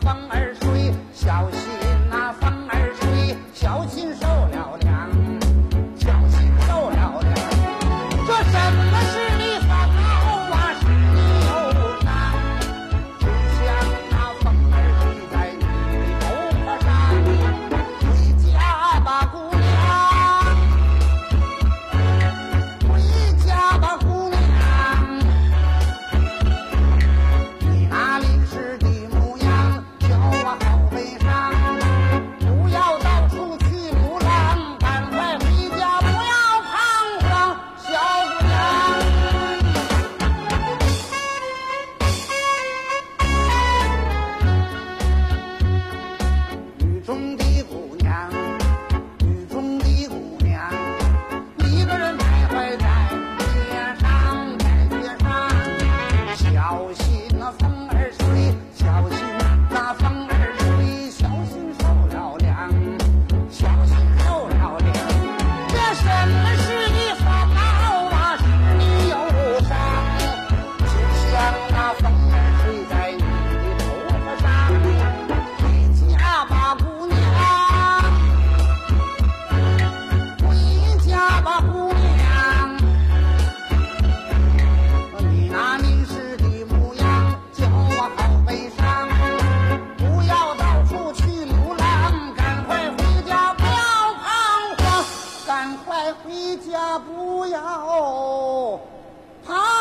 风儿一那风儿。回家不要怕